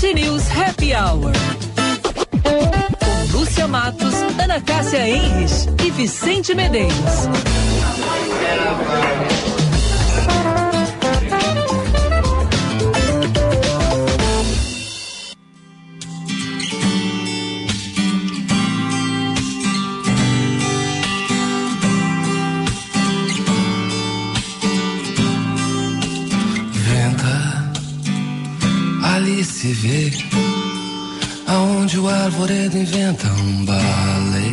Band News Happy Hour. Com Lúcia Matos, Ana Cássia Enres e Vicente Medeiros. Se vê aonde o arvoredo inventa um balé.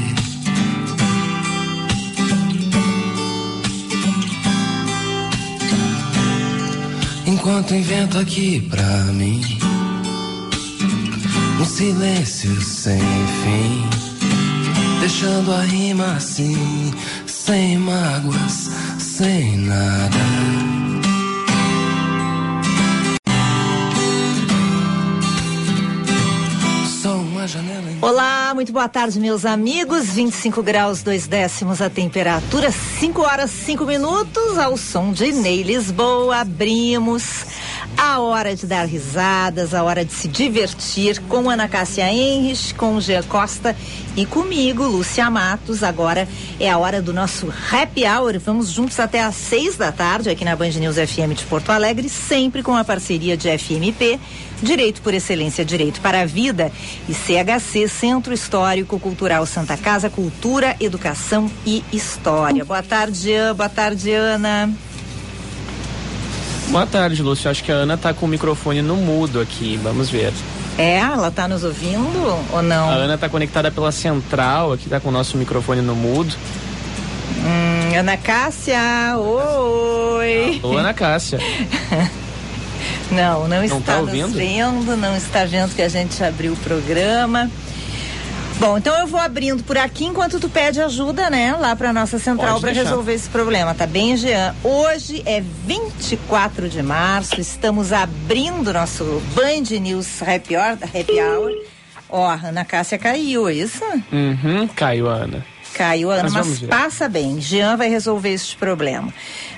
Enquanto invento aqui pra mim um silêncio sem fim, deixando a rima assim, sem mágoas, sem nada. Olá, muito boa tarde, meus amigos. 25 graus, 2 décimos a temperatura, 5 horas, 5 minutos, ao som de Ney Lisboa. Abrimos a hora de dar risadas, a hora de se divertir com Ana Cássia Henrich, com Jean Costa e comigo, Lúcia Matos. Agora é a hora do nosso happy hour. Vamos juntos até às seis da tarde aqui na Band News FM de Porto Alegre, sempre com a parceria de FMP, Direito por Excelência, Direito para a Vida e CHC, Centro Histórico Cultural Santa Casa, Cultura, Educação e História. Boa tarde, boa tarde, Ana. Boa tarde, Lúcio. Acho que a Ana tá com o microfone no mudo aqui. Vamos ver. É, ela tá nos ouvindo ou não? A Ana tá conectada pela central, aqui tá com o nosso microfone no mudo. Hum, Ana Cássia, oi. Alô, Ana Cássia. não, não, não está tá ouvindo? vendo, não está vendo que a gente abriu o programa. Bom, então eu vou abrindo por aqui enquanto tu pede ajuda, né? Lá pra nossa central para resolver esse problema, tá bem, Jean? Hoje é 24 de março, estamos abrindo nosso Band News Happy Hour. Happy Hour. Ó, a Ana Cássia caiu, é isso? Uhum, caiu, Ana. Caiu, Ana, mas, mas passa bem. Jean vai resolver este problema.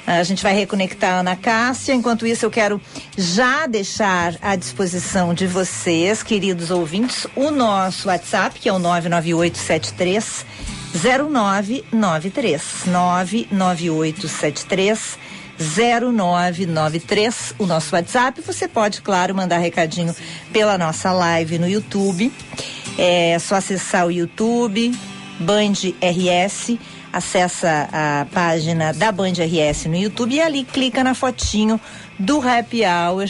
A gente vai reconectar a Ana Cássia. Enquanto isso, eu quero já deixar à disposição de vocês, queridos ouvintes, o nosso WhatsApp, que é o 99873 0993. 99873 0993, o nosso WhatsApp. Você pode, claro, mandar recadinho pela nossa live no YouTube. É só acessar o YouTube, Band RS, acessa a página da Band RS no YouTube e ali clica na fotinho do Happy Hour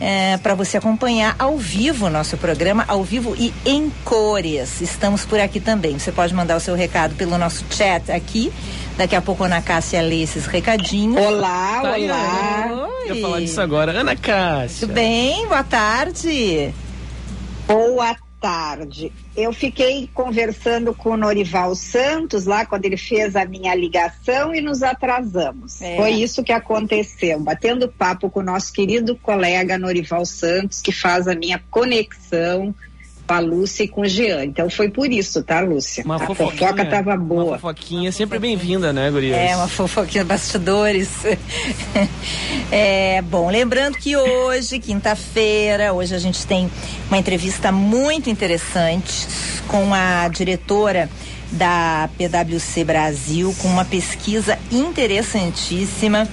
é, para você acompanhar ao vivo o nosso programa, ao vivo e em cores. Estamos por aqui também. Você pode mandar o seu recado pelo nosso chat aqui. Daqui a pouco a Ana Cássia lê esses recadinhos. Olá, tá olá. Oi. Eu falar disso agora. Ana Cássia. Tudo bem? Boa tarde. Boa tarde. Eu fiquei conversando com o Norival Santos lá quando ele fez a minha ligação e nos atrasamos. É. Foi isso que aconteceu. Batendo papo com o nosso querido colega Norival Santos, que faz a minha conexão a Lúcia e com o Jean. Então foi por isso, tá, Lúcia? Uma a fofoca tava boa. Uma fofoquinha sempre bem-vinda, né, Gurias? É, uma fofoquinha bastidores. é, bom, lembrando que hoje, quinta-feira, hoje a gente tem uma entrevista muito interessante com a diretora da PwC Brasil, com uma pesquisa interessantíssima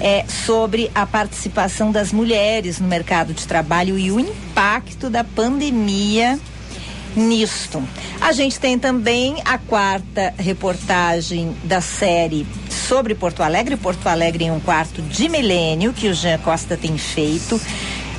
é, sobre a participação das mulheres no mercado de trabalho e o impacto da pandemia nisto. A gente tem também a quarta reportagem da série sobre Porto Alegre, Porto Alegre em um quarto de milênio, que o Jean Costa tem feito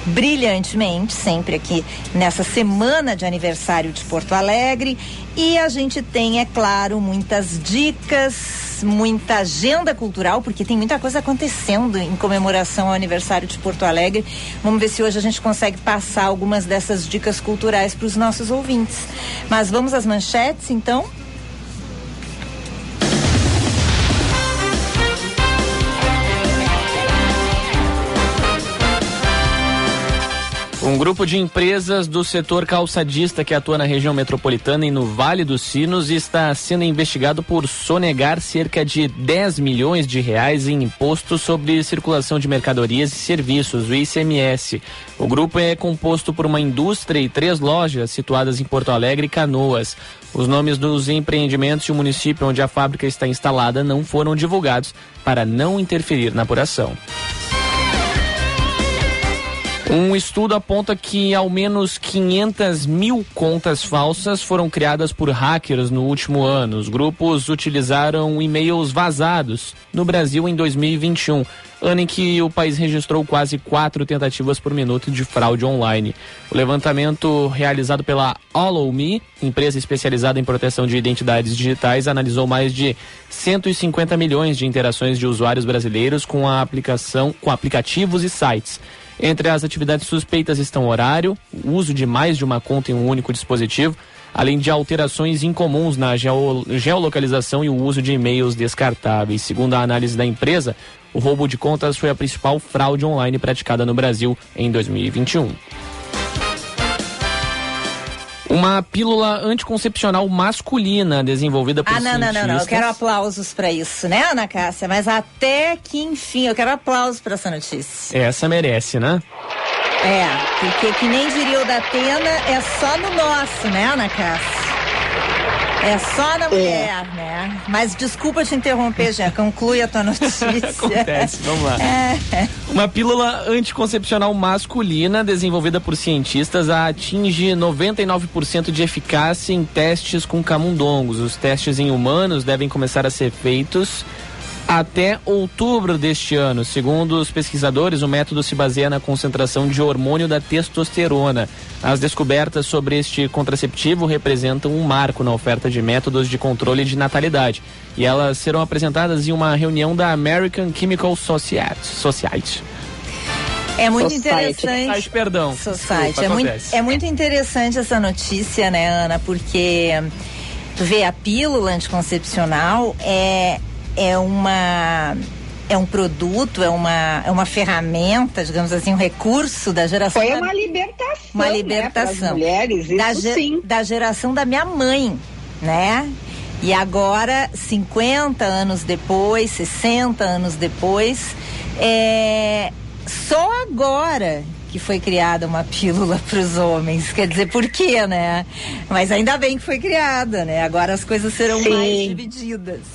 brilhantemente, sempre aqui nessa semana de aniversário de Porto Alegre. E a gente tem, é claro, muitas dicas, muita agenda cultural, porque tem muita coisa acontecendo em comemoração ao aniversário de Porto Alegre. Vamos ver se hoje a gente consegue passar algumas dessas dicas culturais para os nossos ouvintes. Mas vamos às manchetes, então? Um grupo de empresas do setor calçadista que atua na região metropolitana e no Vale dos Sinos está sendo investigado por sonegar cerca de 10 milhões de reais em imposto sobre circulação de mercadorias e serviços, o ICMS. O grupo é composto por uma indústria e três lojas situadas em Porto Alegre e Canoas. Os nomes dos empreendimentos e o município onde a fábrica está instalada não foram divulgados para não interferir na apuração. Um estudo aponta que ao menos 500 mil contas falsas foram criadas por hackers no último ano. Os grupos utilizaram e-mails vazados no Brasil em 2021, ano em que o país registrou quase quatro tentativas por minuto de fraude online. O levantamento realizado pela Me, empresa especializada em proteção de identidades digitais, analisou mais de 150 milhões de interações de usuários brasileiros com a aplicação, com aplicativos e sites. Entre as atividades suspeitas estão horário, uso de mais de uma conta em um único dispositivo, além de alterações incomuns na geolocalização e o uso de e-mails descartáveis. Segundo a análise da empresa, o roubo de contas foi a principal fraude online praticada no Brasil em 2021. Uma pílula anticoncepcional masculina desenvolvida por Ah, não, não, não, não. Eu quero aplausos para isso, né, Ana Cássia? Mas até que enfim, eu quero aplausos para essa notícia. Essa merece, né? É, porque que nem diria o da Atena, é só no nosso, né, Ana Cássia? É só na mulher, é. né? Mas desculpa te interromper, já. Conclui a tua notícia. Acontece, vamos lá. É. Uma pílula anticoncepcional masculina desenvolvida por cientistas atinge 99% de eficácia em testes com camundongos. Os testes em humanos devem começar a ser feitos até outubro deste ano. Segundo os pesquisadores, o método se baseia na concentração de hormônio da testosterona. As descobertas sobre este contraceptivo representam um marco na oferta de métodos de controle de natalidade. E elas serão apresentadas em uma reunião da American Chemical Society. É muito Society. interessante. Society, perdão. Society. Desculpa, é, muito, é muito interessante essa notícia, né, Ana? Porque tu vê a pílula anticoncepcional é é uma é um produto, é uma, é uma ferramenta, digamos assim, um recurso da geração. Foi da, uma libertação. Uma libertação. Né, mulheres, isso da, sim. da geração da minha mãe, né? E agora, 50 anos depois, 60 anos depois, é só agora que foi criada uma pílula para os homens. Quer dizer, por quê, né? Mas ainda bem que foi criada, né? Agora as coisas serão sim. mais divididas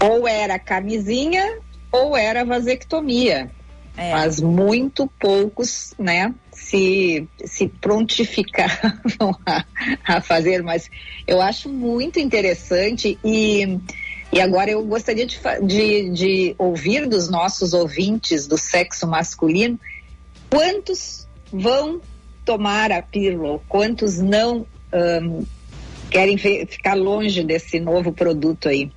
ou era camisinha ou era vasectomia. É. Mas muito poucos, né, se, se prontificavam a, a fazer. Mas eu acho muito interessante e, e agora eu gostaria de, de, de ouvir dos nossos ouvintes do sexo masculino quantos vão tomar a pílula, quantos não um, querem ficar longe desse novo produto aí.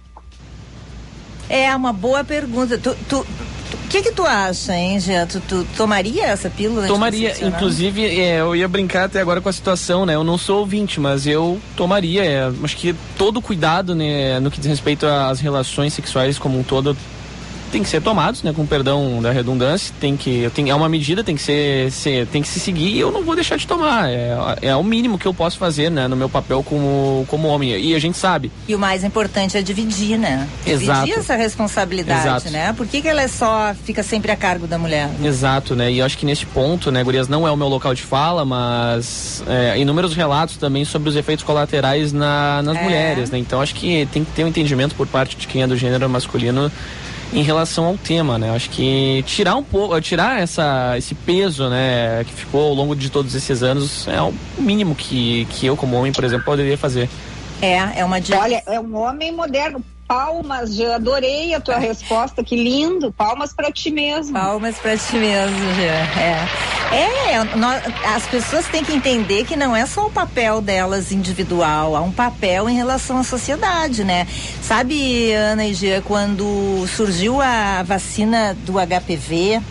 É uma boa pergunta. Tu, tu, o que que tu acha, hein, Jean? Tu, tu tomaria essa pílula? Tomaria, inclusive, é, eu ia brincar até agora com a situação, né? Eu não sou ouvinte, mas eu tomaria. É, acho que todo cuidado, né, no que diz respeito às relações sexuais como um todo, tem que ser tomados, né, com perdão da redundância, tem que tem, é uma medida, tem que ser, ser, tem que se seguir e eu não vou deixar de tomar. É, é o mínimo que eu posso fazer, né, no meu papel como, como homem. E a gente sabe. E o mais importante é dividir, né? Exato. Dividir essa responsabilidade, Exato. né? Por que, que ela é só fica sempre a cargo da mulher? Exato, né? E eu acho que nesse ponto, né, Gurias, não é o meu local de fala, mas é, inúmeros relatos também sobre os efeitos colaterais na, nas é. mulheres, né? Então acho que tem que ter um entendimento por parte de quem é do gênero masculino em relação ao tema, né? Acho que tirar um pouco, tirar essa, esse peso, né, que ficou ao longo de todos esses anos é o mínimo que, que eu como homem, por exemplo, poderia fazer. É, é uma Olha, é um homem moderno palmas, já adorei a tua resposta, que lindo. Palmas para ti mesmo. Palmas para ti mesmo, já. É. É, nós, as pessoas têm que entender que não é só o papel delas individual, há um papel em relação à sociedade, né? Sabe, Ana e Gia, quando surgiu a vacina do HPV,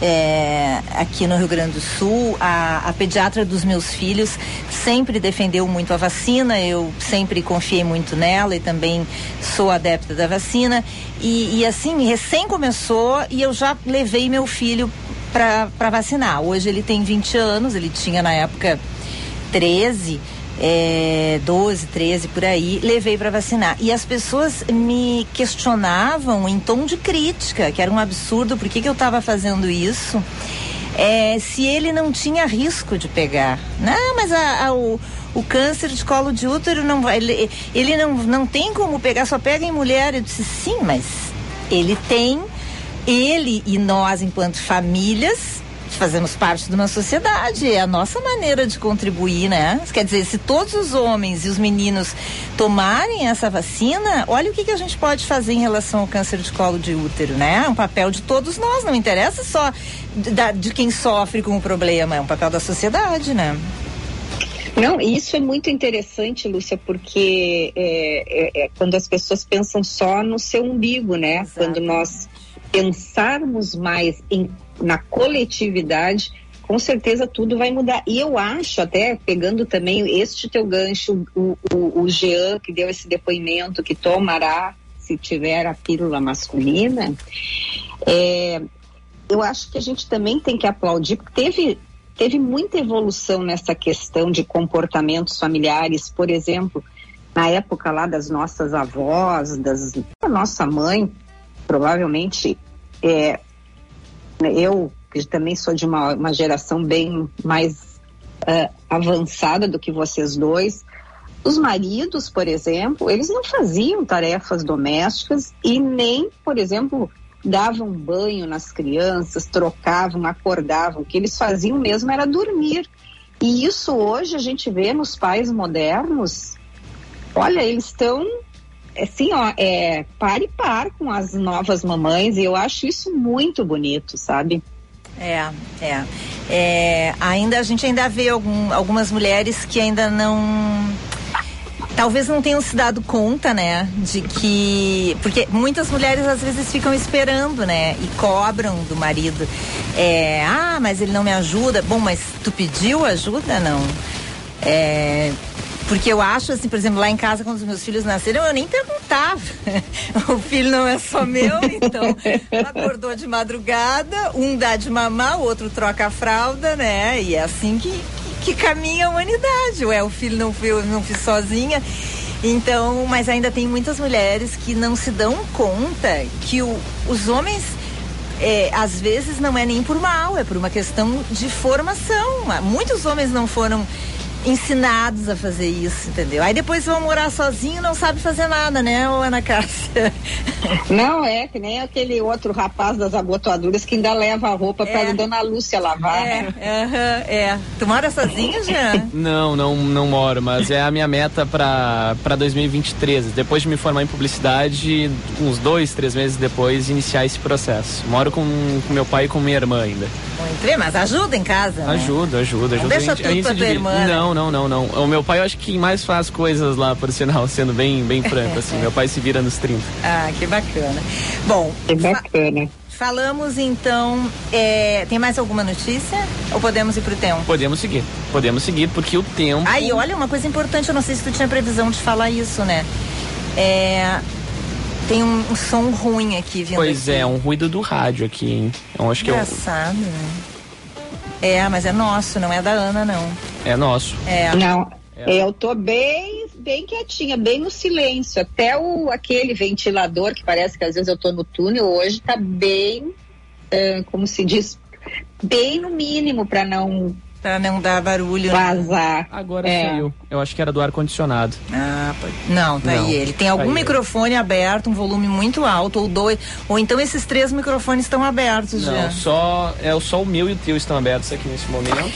é, aqui no Rio Grande do Sul, a, a, pediatra dos meus filhos sempre defendeu muito a vacina, eu sempre confiei muito nela e também sou adepta da vacina. E, e assim, recém começou e eu já levei meu filho para vacinar. Hoje ele tem 20 anos, ele tinha na época 13 é, 12, 13 por aí, levei para vacinar. E as pessoas me questionavam em tom de crítica, que era um absurdo, por que, que eu estava fazendo isso? É, se ele não tinha risco de pegar. Não, mas a, a, o, o câncer de colo de útero não vai. Ele, ele não, não tem como pegar, só pega em mulher. Eu disse, sim, mas ele tem. Ele e nós, enquanto famílias, fazemos parte de uma sociedade, é a nossa maneira de contribuir, né? Quer dizer, se todos os homens e os meninos tomarem essa vacina, olha o que, que a gente pode fazer em relação ao câncer de colo de útero, né? É um papel de todos nós, não interessa só de, de quem sofre com o problema, é um papel da sociedade, né? Não, isso é muito interessante, Lúcia, porque é, é, é quando as pessoas pensam só no seu umbigo, né? Exato. Quando nós pensarmos mais em na coletividade, com certeza tudo vai mudar. E eu acho, até pegando também este teu gancho, o, o, o Jean, que deu esse depoimento, que tomará, se tiver a pílula masculina, é, eu acho que a gente também tem que aplaudir, porque teve, teve muita evolução nessa questão de comportamentos familiares, por exemplo, na época lá das nossas avós, das, da nossa mãe, provavelmente é, eu, que também sou de uma, uma geração bem mais uh, avançada do que vocês dois, os maridos, por exemplo, eles não faziam tarefas domésticas e nem, por exemplo, davam banho nas crianças, trocavam, acordavam. O que eles faziam mesmo era dormir. E isso hoje a gente vê nos pais modernos. Olha, eles estão assim, ó, é par e par com as novas mamães e eu acho isso muito bonito, sabe? É, é. é ainda a gente ainda vê algum, algumas mulheres que ainda não talvez não tenham se dado conta, né, de que porque muitas mulheres às vezes ficam esperando, né, e cobram do marido, é, ah, mas ele não me ajuda. Bom, mas tu pediu ajuda, não? É, porque eu acho, assim, por exemplo, lá em casa, quando os meus filhos nasceram, eu nem perguntava. o filho não é só meu, então acordou de madrugada, um dá de mamar, o outro troca a fralda, né? E é assim que, que, que caminha a humanidade. Ué, o filho não foi, não fiz sozinha. Então, mas ainda tem muitas mulheres que não se dão conta que o, os homens. É, às vezes não é nem por mal, é por uma questão de formação. Muitos homens não foram ensinados a fazer isso, entendeu? Aí depois vão morar sozinho e não sabe fazer nada, né, ô Ana Cássia? Não, é que nem aquele outro rapaz das abotoaduras que ainda leva a roupa é. para a dona Lúcia lavar. É, uh -huh, é. Tu mora sozinho, Jean? Não, não, não moro, mas é a minha meta para 2023. Depois de me formar em publicidade, uns dois, três meses depois, iniciar esse processo. Moro com, com meu pai e com minha irmã ainda. Muito bem, mas ajuda em casa, né? Ajuda, ajuda, ajuda. Não deixa tudo a gente pra tua irmã. Né? Não, não, não, não. O meu pai, eu acho que mais faz coisas lá, por sinal, sendo bem, bem franco, assim. Meu pai se vira nos 30. Ah, que bacana. Bom. Que bacana. Fa falamos então. É, tem mais alguma notícia? Ou podemos ir pro tempo? Podemos seguir. Podemos seguir, porque o tempo. Aí, olha, uma coisa importante, eu não sei se tu tinha previsão de falar isso, né? É, tem um, um, som ruim aqui vindo. Pois aqui. é, um ruído do rádio aqui, hein? Eu acho Engraçado, que eu... né? É, mas é nosso, não é da Ana, não. É nosso. É. Não, é. eu tô bem, bem quietinha, bem no silêncio. Até o aquele ventilador que parece que às vezes eu tô no túnel hoje tá bem, uh, como se diz, bem no mínimo para não Pra não dar barulho. Né? Vazar. Agora é. saiu. Eu acho que era do ar-condicionado. Ah, pode. Não, tá não. aí ele. Tem algum tá microfone ele. aberto, um volume muito alto, ou dois. Ou então esses três microfones estão abertos não, já. Só, é, só o meu e o teu estão abertos aqui nesse momento.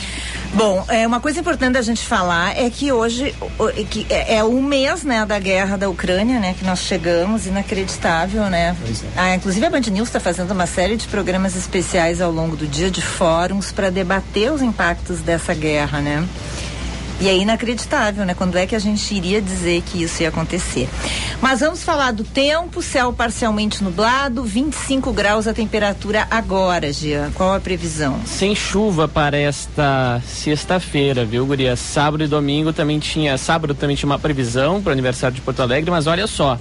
Bom, é, uma coisa importante a gente falar é que hoje é que é, é um mês né, da guerra da Ucrânia, né? Que nós chegamos, inacreditável, né? É. Ah, inclusive a Band News está fazendo uma série de programas especiais ao longo do dia de fóruns para debater os impactos dessa guerra, né? E é inacreditável, né? Quando é que a gente iria dizer que isso ia acontecer? Mas vamos falar do tempo, céu parcialmente nublado, 25 graus a temperatura agora, Gia. Qual a previsão? Sem chuva para esta sexta-feira, viu, Guria? Sábado e domingo também tinha. Sábado também tinha uma previsão para o aniversário de Porto Alegre, mas olha só.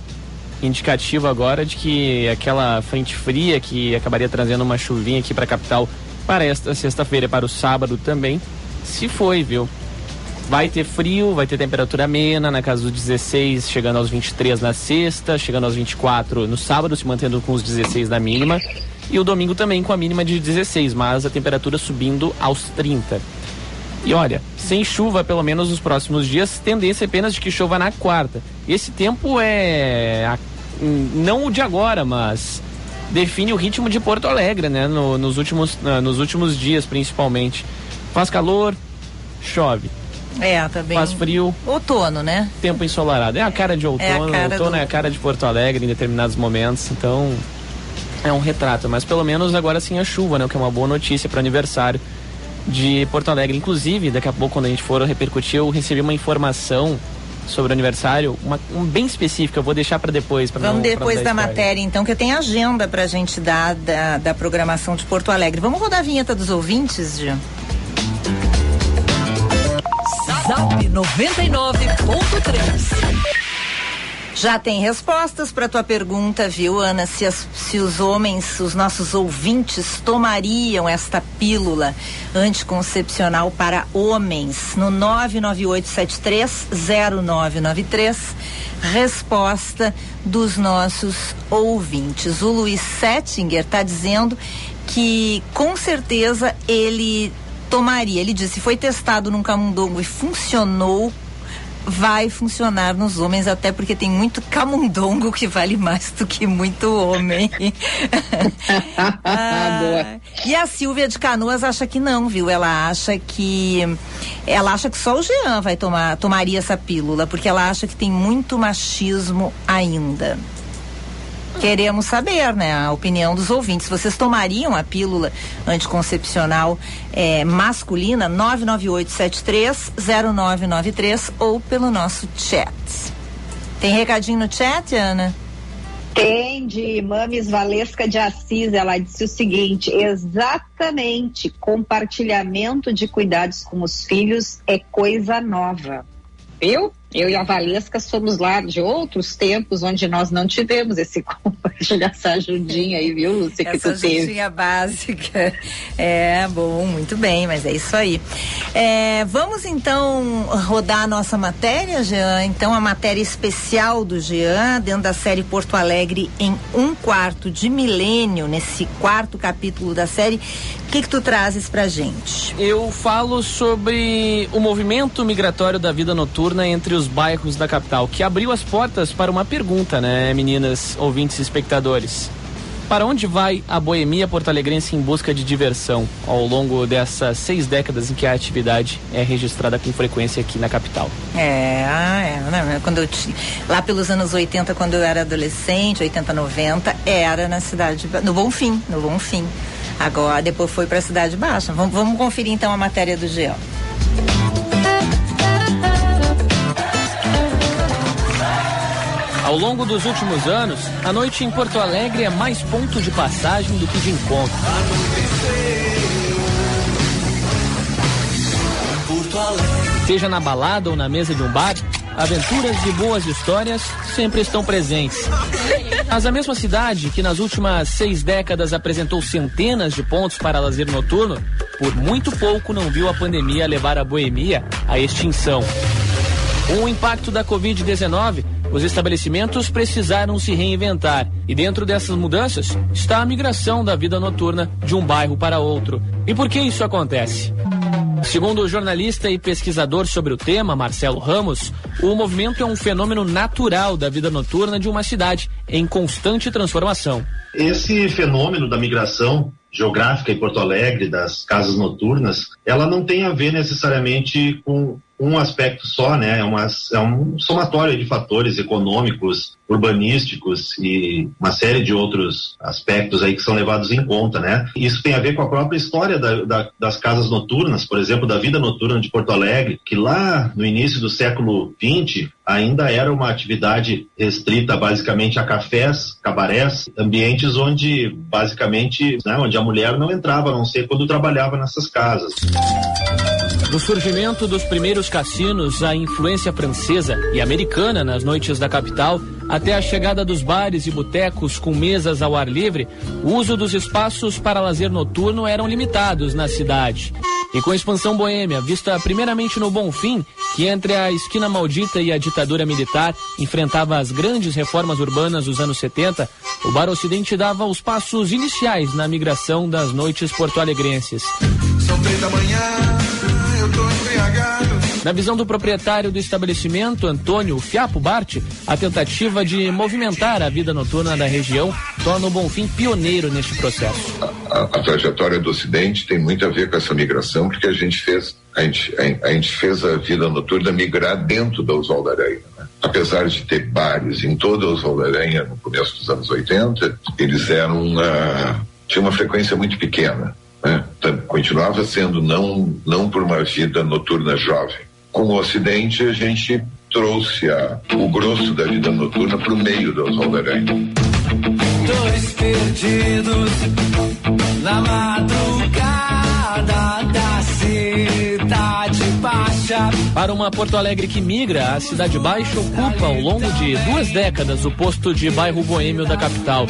Indicativo agora de que aquela frente fria que acabaria trazendo uma chuvinha aqui para a capital para esta sexta-feira para o sábado também se foi, viu? Vai ter frio, vai ter temperatura amena, na casa dos 16, chegando aos 23 na sexta, chegando aos 24 no sábado, se mantendo com os 16 da mínima. E o domingo também com a mínima de 16, mas a temperatura subindo aos 30. E olha, sem chuva pelo menos nos próximos dias, tendência apenas de que chova na quarta. Esse tempo é a, não o de agora, mas define o ritmo de Porto Alegre, né? No, nos, últimos, nos últimos dias, principalmente. Faz calor, chove. É, tá bem. Faz frio. Outono, né? Tempo ensolarado. É a cara de outono. É outono do... é a cara de Porto Alegre em determinados momentos. Então, é um retrato. Mas pelo menos agora sim a chuva, né? O que é uma boa notícia para o aniversário de Porto Alegre. Inclusive, daqui a pouco, quando a gente for repercutir, eu recebi uma informação sobre o aniversário, uma, um bem específica, eu vou deixar para depois. Vamos não, depois da matéria, então, que eu tenho agenda para a gente dar da, da programação de Porto Alegre. Vamos rodar a vinheta dos ouvintes, Gil? Zap 99.3 já tem respostas para tua pergunta, viu, Ana? Se, as, se os homens, os nossos ouvintes, tomariam esta pílula anticoncepcional para homens no 998730993. Resposta dos nossos ouvintes. O Luiz Settinger está dizendo que com certeza ele tomaria. Ele disse: foi testado num camundongo e funcionou vai funcionar nos homens, até porque tem muito camundongo que vale mais do que muito homem. ah, e a Silvia de Canoas acha que não, viu? Ela acha que ela acha que só o Jean vai tomar tomaria essa pílula, porque ela acha que tem muito machismo ainda. Queremos saber, né, a opinião dos ouvintes. Vocês tomariam a pílula anticoncepcional é, masculina 998730993 ou pelo nosso chat? Tem recadinho no chat, Ana? Tem de Mames Valesca de Assis, ela disse o seguinte: exatamente, compartilhamento de cuidados com os filhos é coisa nova. Viu? Eu e a Valesca somos lá de outros tempos onde nós não tivemos esse compartilhar essa ajudinha aí, viu, Lúcia, que essa tu teve. ajudinha básica. É, bom, muito bem, mas é isso aí. É, vamos então rodar a nossa matéria, Jean. Então, a matéria especial do Jean, dentro da série Porto Alegre em um quarto de milênio, nesse quarto capítulo da série. O que, que tu trazes pra gente? Eu falo sobre o movimento migratório da vida noturna entre os bairros da capital, que abriu as portas para uma pergunta, né, meninas, ouvintes e espectadores. Para onde vai a boemia porto-alegrense em busca de diversão ao longo dessas seis décadas em que a atividade é registrada com frequência aqui na capital? É, ah, é né? quando eu, lá pelos anos 80, quando eu era adolescente, 80, 90, era na cidade, no Bom Fim, no Bom Fim. Agora, depois foi para a Cidade Baixa. Vamos, vamos conferir então a matéria do Geão. Ao longo dos últimos anos, a noite em Porto Alegre é mais ponto de passagem do que de encontro. Seja na balada ou na mesa de um bar, aventuras e boas histórias sempre estão presentes. Mas a mesma cidade que nas últimas seis décadas apresentou centenas de pontos para lazer noturno, por muito pouco não viu a pandemia levar a boemia à extinção. O impacto da Covid-19, os estabelecimentos precisaram se reinventar e dentro dessas mudanças está a migração da vida noturna de um bairro para outro. E por que isso acontece? Segundo o jornalista e pesquisador sobre o tema, Marcelo Ramos, o movimento é um fenômeno natural da vida noturna de uma cidade em constante transformação. Esse fenômeno da migração geográfica em Porto Alegre, das casas noturnas, ela não tem a ver necessariamente com um aspecto só, né? É, uma, é um somatório de fatores econômicos, urbanísticos e uma série de outros aspectos aí que são levados em conta, né? Isso tem a ver com a própria história da, da, das casas noturnas, por exemplo, da vida noturna de Porto Alegre, que lá no início do século XX ainda era uma atividade restrita basicamente a cafés, cabarés, ambientes onde basicamente, né, onde a mulher não entrava, a não ser quando trabalhava nessas casas. Do surgimento dos primeiros cassinos, a influência francesa e americana nas noites da capital, até a chegada dos bares e botecos com mesas ao ar livre, o uso dos espaços para lazer noturno eram limitados na cidade. E com a expansão boêmia, vista primeiramente no Bonfim, que entre a esquina maldita e a ditadura militar enfrentava as grandes reformas urbanas dos anos 70, o Bar Ocidente dava os passos iniciais na migração das noites porto-alegrenses. São três da manhã. Na visão do proprietário do estabelecimento, Antônio Fiapo Bart, a tentativa de movimentar a vida noturna da região torna o Bonfim pioneiro neste processo. A, a, a trajetória do Ocidente tem muito a ver com essa migração, porque a gente fez a gente, a, a gente fez a vida noturna migrar dentro da Oswaldo Aranha. Né? Apesar de ter bares em toda a Oswaldo Aranha no começo dos anos 80, eles eram uma, tinha uma frequência muito pequena. Né? Continuava sendo não, não por uma vida noturna jovem. Com o Ocidente, a gente trouxe a, o grosso da vida noturna para o meio da Oswaldo. Dois perdidos na madrugada Para uma Porto Alegre que migra, a Cidade Baixa ocupa ao longo de duas décadas o posto de bairro boêmio da capital.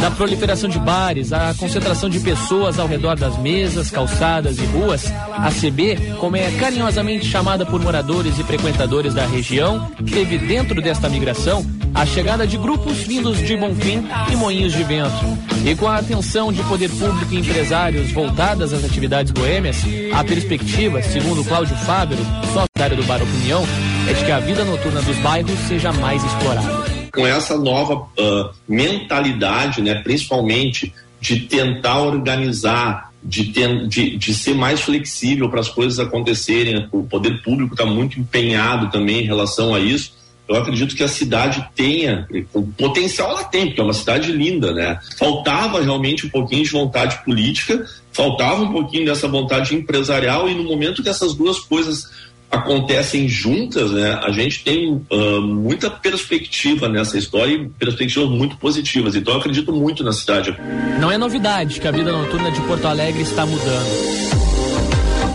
Da proliferação de bares, a concentração de pessoas ao redor das mesas, calçadas e ruas, a CB, como é carinhosamente chamada por moradores e frequentadores da região, teve dentro desta migração a chegada de grupos vindos de Bonfim e Moinhos de Vento. E com a atenção de poder público e empresários voltadas às atividades boêmias, a perspectiva, segundo Cláudio Fábero, sócio do Bar Opinião, é de que a vida noturna dos bairros seja mais explorada com essa nova uh, mentalidade, né, principalmente de tentar organizar, de, ter, de, de ser mais flexível para as coisas acontecerem, o poder público está muito empenhado também em relação a isso. Eu acredito que a cidade tenha, o potencial ela tem, porque é uma cidade linda, né? Faltava realmente um pouquinho de vontade política, faltava um pouquinho dessa vontade empresarial, e no momento que essas duas coisas acontecem juntas, né, a gente tem uh, muita perspectiva nessa história e perspectivas muito positivas. Então eu acredito muito na cidade. Não é novidade que a vida noturna de Porto Alegre está mudando.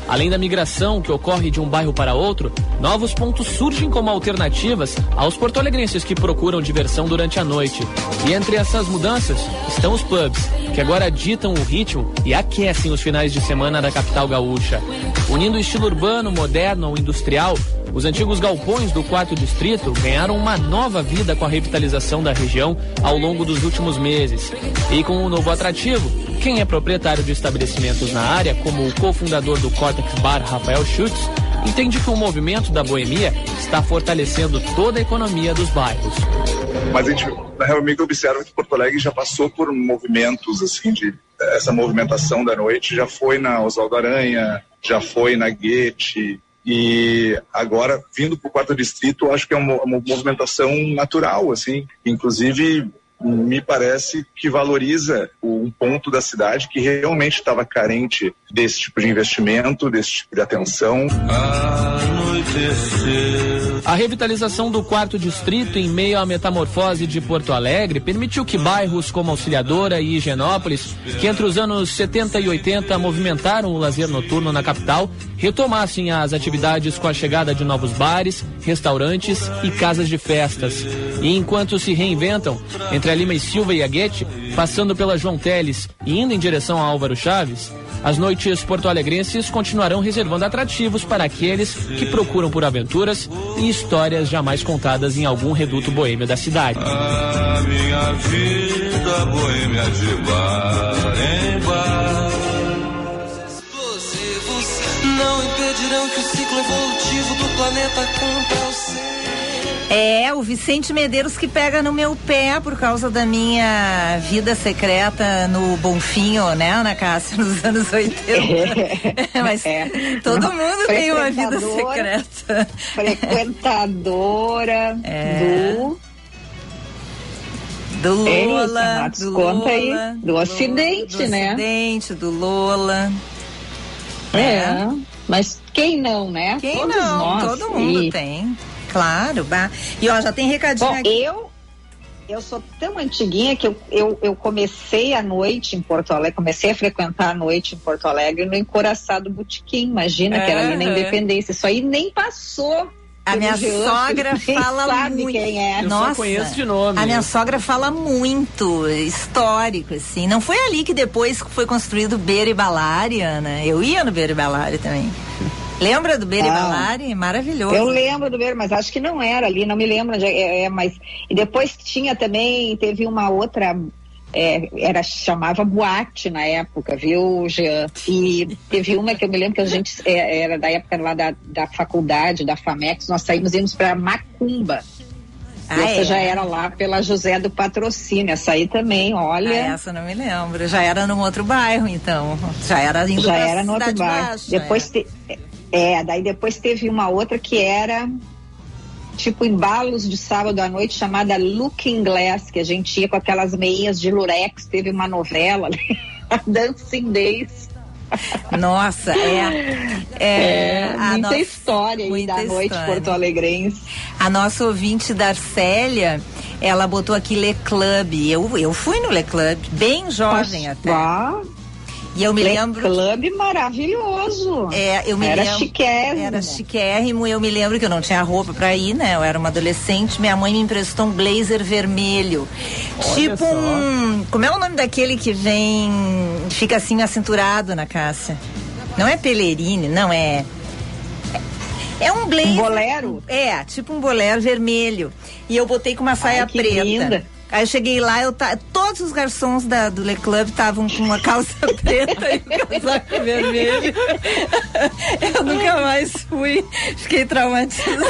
Além da migração que ocorre de um bairro para outro, novos pontos surgem como alternativas aos porto-alegrenses que procuram diversão durante a noite. E entre essas mudanças estão os pubs, que agora ditam o ritmo e aquecem os finais de semana da capital gaúcha. Unindo o estilo urbano, moderno ao industrial, os antigos galpões do quarto distrito ganharam uma nova vida com a revitalização da região ao longo dos últimos meses. E com um novo atrativo, quem é proprietário de estabelecimentos na área, como o cofundador do Cortex Bar, Rafael Schutz, entende que o movimento da boemia está fortalecendo toda a economia dos bairros. Mas a gente realmente observa que Porto Alegre já passou por movimentos assim de essa movimentação da noite já foi na Oswaldo Aranha, já foi na Guete, e agora, vindo para o quarto distrito, acho que é uma, uma movimentação natural, assim. Inclusive, me parece que valoriza um ponto da cidade que realmente estava carente desse tipo de investimento, desse tipo de atenção. A revitalização do quarto distrito em meio à metamorfose de Porto Alegre permitiu que bairros como Auxiliadora e Higienópolis, que entre os anos 70 e 80 movimentaram o lazer noturno na capital, retomassem as atividades com a chegada de novos bares, restaurantes e casas de festas. E enquanto se reinventam, entre a Lima e Silva e a Guete, passando pela João Teles e indo em direção a Álvaro Chaves, as noites porto-alegrenses continuarão reservando atrativos para aqueles que procuram por aventuras e histórias jamais contadas em algum reduto boêmio da cidade. A minha vida boêmia de bar em bar. Explosivos não impedirão que o ciclo evolutivo do planeta cumpra o seu. É, o Vicente Medeiros que pega no meu pé por causa da minha vida secreta no Bonfinho, né, Ana Cássia, nos anos 80. É. Mas é. todo mundo tem uma vida secreta. Frequentadora é. do do Lola, do Lola, aí, do Ocidente, do né? Ocidente, do Lola. É, é, mas quem não, né? Quem Todos não? Nós. Todo mundo e... tem. Claro, bah. E ó, já tem recadinho Bom, aqui. Eu eu sou tão antiguinha que eu, eu, eu, comecei a noite em Porto Alegre, comecei a frequentar a noite em Porto Alegre no Encoraçado Botequim, imagina, que era ali na Independência. Isso aí nem passou a minha sogra fala muito. Quem é. Eu Nossa, conheço de nome. A minha sogra fala muito, histórico, assim. Não foi ali que depois foi construído Beira e Balari, Ana? Eu ia no Beira e Balari também. Lembra do Beira ah, Balari? Maravilhoso. Eu lembro do Beira, mas acho que não era ali, não me lembro. Onde é, é, mas e depois tinha também, teve uma outra é, era chamava boate na época, viu, Jean? E teve uma que eu me lembro que a gente é, era da época lá da, da faculdade, da FAMEX, nós saímos íamos para Macumba. Ah, essa é? já era lá pela José do Patrocínio. Essa aí também, olha. Ah, essa não me lembro. Já era num outro bairro, então. Já era indo Já era no outro bairro. Baixa, depois é. Te... é, daí depois teve uma outra que era tipo embalos de sábado à noite chamada Looking Glass, que a gente ia com aquelas meias de lurex, teve uma novela, né? Dancing Days. Nossa, é. É, é muita nossa, história aí da noite porto-alegrense. A nossa ouvinte Darcélia, ela botou aqui Le Club. Eu, eu fui no Le Club, bem jovem Poxa, até. E eu me lembro. Club maravilhoso. É, eu me era lembro. Chiquérrimo. Era chiquérrimo. Eu me lembro que eu não tinha roupa pra ir, né? Eu era uma adolescente. Minha mãe me emprestou um blazer vermelho. Olha tipo só. um. Como é o nome daquele que vem. Fica assim acinturado na Cássia? Não é pelerine, não é. É um blazer. Um bolero? É, tipo um bolero vermelho. E eu botei com uma saia Ai, preta. Linda. Aí eu cheguei lá, eu tá, todos os garçons da, do Le Club estavam com uma calça preta e um casaco vermelho. Eu nunca mais fui, fiquei traumatizada.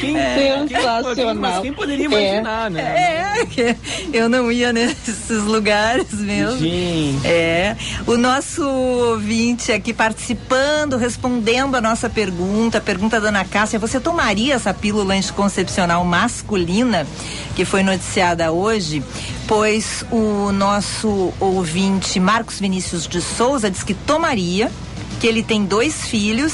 quem, é, sensacional. Quem, quem poderia imaginar, é. né? É, que eu não ia nesses lugares mesmo. Gente. É. O nosso ouvinte aqui participando, respondendo a nossa pergunta, a pergunta da Ana Cássia, você tomaria essa pílula anticoncepcional masculina? Masculina que foi noticiada hoje, pois o nosso ouvinte Marcos Vinícius de Souza diz que tomaria, que ele tem dois filhos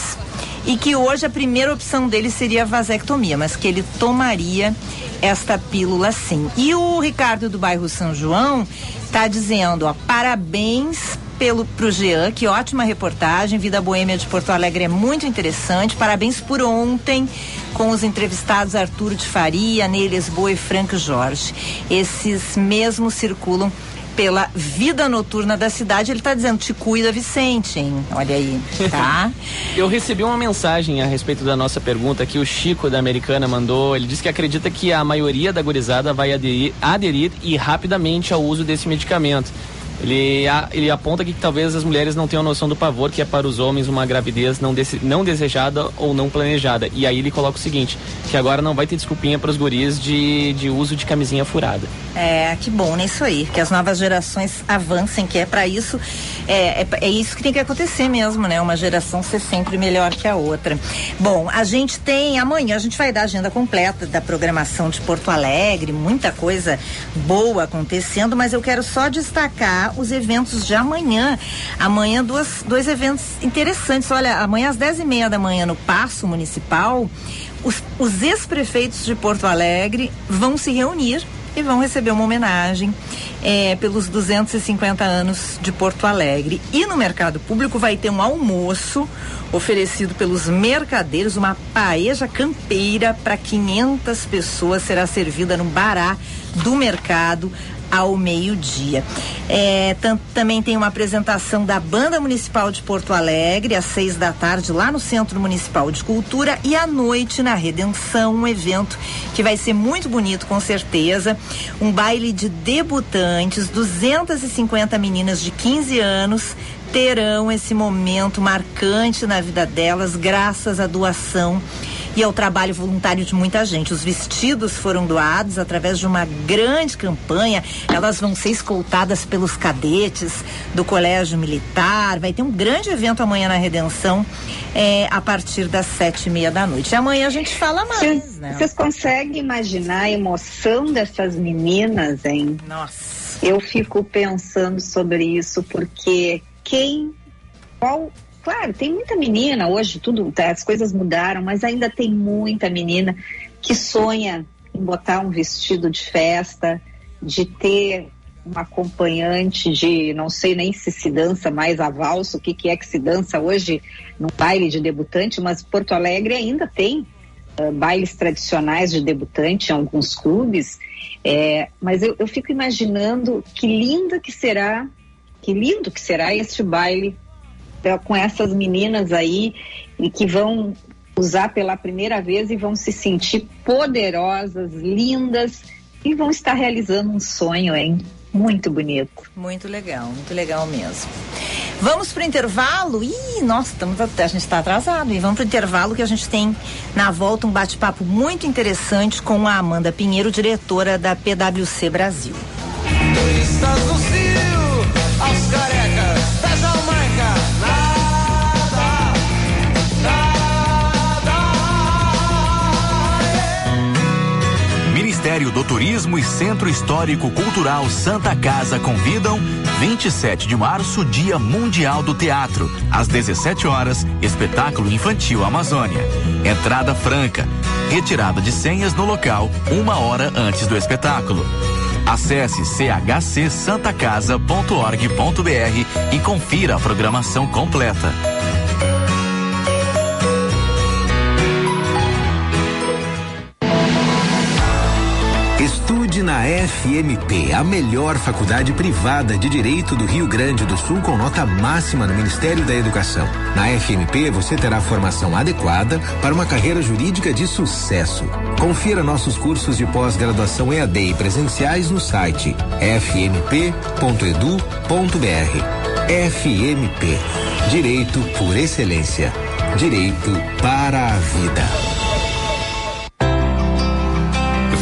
e que hoje a primeira opção dele seria a vasectomia, mas que ele tomaria esta pílula sim. E o Ricardo do bairro São João está dizendo, ó, parabéns pelo pro Jean, que ótima reportagem. Vida Boêmia de Porto Alegre é muito interessante. Parabéns por ontem com os entrevistados Arturo de Faria, Ney Lisboa e Franco Jorge. Esses mesmos circulam pela vida noturna da cidade. Ele está dizendo, te cuida, Vicente, hein? Olha aí, tá? Eu recebi uma mensagem a respeito da nossa pergunta que o Chico da Americana mandou. Ele disse que acredita que a maioria da gurizada vai aderir, aderir e rapidamente ao uso desse medicamento. Ele, ele aponta que talvez as mulheres não tenham noção do pavor que é para os homens uma gravidez não, dese, não desejada ou não planejada. E aí ele coloca o seguinte, que agora não vai ter desculpinha para os guris de, de uso de camisinha furada. É, que bom, né? Isso aí, que as novas gerações avancem, que é para isso, é, é, é, isso que tem que acontecer mesmo, né? Uma geração ser sempre melhor que a outra. Bom, a gente tem, amanhã a gente vai dar a agenda completa da programação de Porto Alegre, muita coisa boa acontecendo, mas eu quero só destacar os eventos de amanhã. Amanhã, duas, dois eventos interessantes. Olha, amanhã às dez e meia da manhã no Paço Municipal, os, os ex-prefeitos de Porto Alegre vão se reunir e vão receber uma homenagem é, pelos 250 anos de Porto Alegre. E no mercado público vai ter um almoço oferecido pelos mercadeiros, uma paeja campeira para 500 pessoas será servida no bará do mercado ao meio-dia. É, também tem uma apresentação da Banda Municipal de Porto Alegre, às seis da tarde, lá no Centro Municipal de Cultura, e à noite na Redenção, um evento que vai ser muito bonito, com certeza. Um baile de debutantes, 250 meninas de 15 anos terão esse momento marcante na vida delas, graças à doação e ao trabalho voluntário de muita gente. Os vestidos foram doados através de uma grande campanha. Elas vão ser escoltadas pelos cadetes do Colégio Militar. Vai ter um grande evento amanhã na Redenção é, a partir das sete e meia da noite. Amanhã a gente fala mais. Vocês, né? vocês conseguem imaginar a emoção dessas meninas, hein? Nossa. Eu fico pensando sobre isso porque quem qual Claro, tem muita menina hoje, tudo, tá, as coisas mudaram, mas ainda tem muita menina que sonha em botar um vestido de festa, de ter um acompanhante de, não sei nem se se dança mais a valsa, o que, que é que se dança hoje no baile de debutante, mas Porto Alegre ainda tem uh, bailes tradicionais de debutante em alguns clubes, é, mas eu, eu fico imaginando que linda que será, que lindo que será este baile com essas meninas aí e que vão usar pela primeira vez e vão se sentir poderosas, lindas e vão estar realizando um sonho, hein? Muito bonito. Muito legal, muito legal mesmo. Vamos para o intervalo? Ih, nossa, estamos, a gente está atrasado. E vamos para o intervalo que a gente tem na volta um bate-papo muito interessante com a Amanda Pinheiro, diretora da PwC Brasil. Ministério do Turismo e Centro Histórico Cultural Santa Casa convidam 27 de março, Dia Mundial do Teatro. Às 17 horas, espetáculo infantil Amazônia. Entrada franca. Retirada de senhas no local uma hora antes do espetáculo. Acesse chcsantacasa.org.br e confira a programação completa. FMP, a melhor faculdade privada de Direito do Rio Grande do Sul com nota máxima no Ministério da Educação. Na FMP você terá formação adequada para uma carreira jurídica de sucesso. Confira nossos cursos de pós-graduação EAD e presenciais no site fmp.edu.br. FMP, Direito por Excelência. Direito para a vida.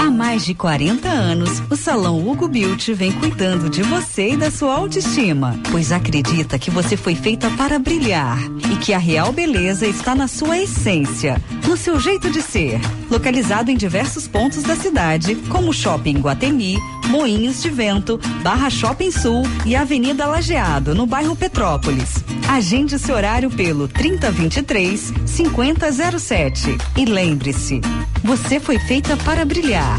Há mais de 40 anos, o Salão Hugo Beauty vem cuidando de você e da sua autoestima, pois acredita que você foi feita para brilhar e que a real beleza está na sua essência, no seu jeito de ser. Localizado em diversos pontos da cidade, como Shopping Guatemi, Moinhos de Vento, Barra Shopping Sul e Avenida Lajeado, no bairro Petrópolis. Agende seu horário pelo 3023 5007 e lembre-se, você foi feita para brilhar.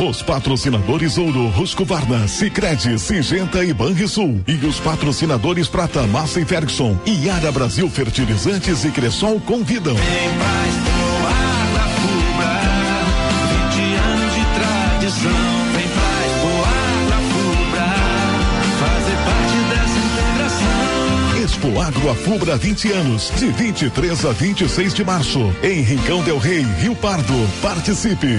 Os patrocinadores Ouro, Husqvarna, Sicredi, Singenta e Banrisul. E os patrocinadores Prata, Massa e Ferguson. E Ara Brasil Fertilizantes e Cressol convidam. Vem pra explorar na Fubra, 20 anos de tradição. Vem pra explorar na Fubra, fazer parte dessa integração. Expo Agro Afubra 20 anos, de 23 a 26 de março, em Rincão Del Rei, Rio Pardo. Participe.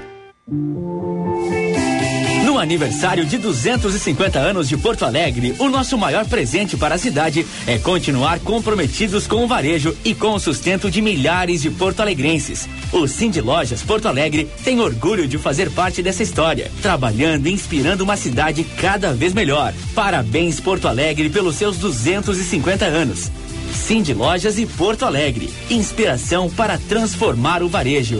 No aniversário de 250 anos de Porto Alegre, o nosso maior presente para a cidade é continuar comprometidos com o varejo e com o sustento de milhares de porto-alegrenses. O Cindy Lojas Porto Alegre tem orgulho de fazer parte dessa história, trabalhando e inspirando uma cidade cada vez melhor. Parabéns Porto Alegre pelos seus 250 anos. Cindy Lojas e Porto Alegre, inspiração para transformar o varejo.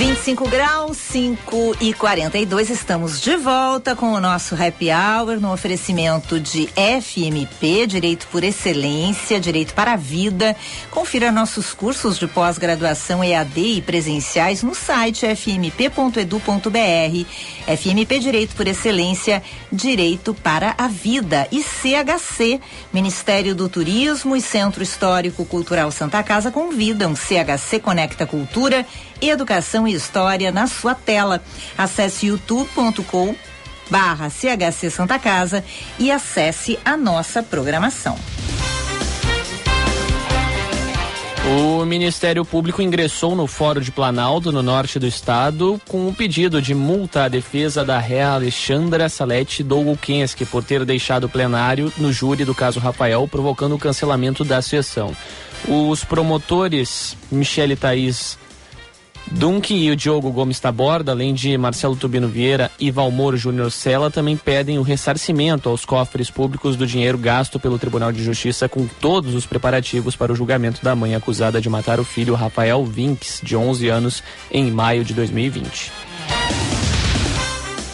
25 graus, 5 e 42. Estamos de volta com o nosso Happy Hour no oferecimento de FMP, Direito por Excelência, Direito para a Vida. Confira nossos cursos de pós-graduação EAD e presenciais no site fmp.edu.br. FMP Direito por Excelência, Direito para a Vida. E CHC, Ministério do Turismo e Centro Histórico Cultural Santa Casa convidam. CHC Conecta Cultura, Educação e História na sua tela. Acesse youtube.com barra CHC Santa Casa e acesse a nossa programação. O Ministério Público ingressou no Fórum de Planalto, no norte do estado, com um pedido de multa à defesa da réa Alexandra Salete Dolgokenski por ter deixado o plenário no júri do caso Rafael, provocando o cancelamento da sessão. Os promotores Michele Thaís Dunk e o Diogo Gomes Taborda, além de Marcelo Tubino Vieira e Valmor Júnior Sela, também pedem o ressarcimento aos cofres públicos do dinheiro gasto pelo Tribunal de Justiça com todos os preparativos para o julgamento da mãe acusada de matar o filho Rafael Vinks, de 11 anos, em maio de 2020.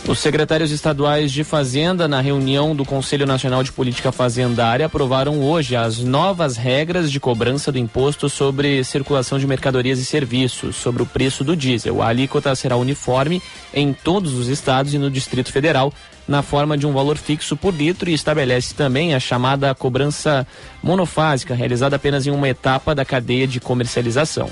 Os secretários estaduais de Fazenda, na reunião do Conselho Nacional de Política Fazendária, aprovaram hoje as novas regras de cobrança do imposto sobre circulação de mercadorias e serviços, sobre o preço do diesel. A alíquota será uniforme em todos os estados e no Distrito Federal, na forma de um valor fixo por litro e estabelece também a chamada cobrança monofásica, realizada apenas em uma etapa da cadeia de comercialização.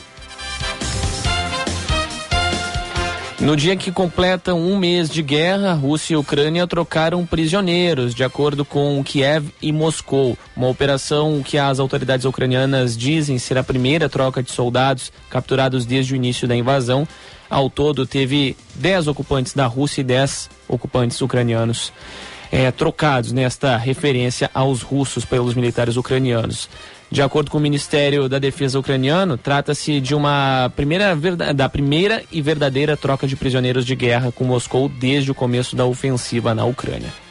No dia que completam um mês de guerra, Rússia e Ucrânia trocaram prisioneiros, de acordo com Kiev e Moscou. Uma operação que as autoridades ucranianas dizem ser a primeira troca de soldados capturados desde o início da invasão. Ao todo, teve 10 ocupantes da Rússia e 10 ocupantes ucranianos é, trocados nesta referência aos russos pelos militares ucranianos. De acordo com o Ministério da Defesa ucraniano, trata-se de uma primeira da primeira e verdadeira troca de prisioneiros de guerra com Moscou desde o começo da ofensiva na Ucrânia.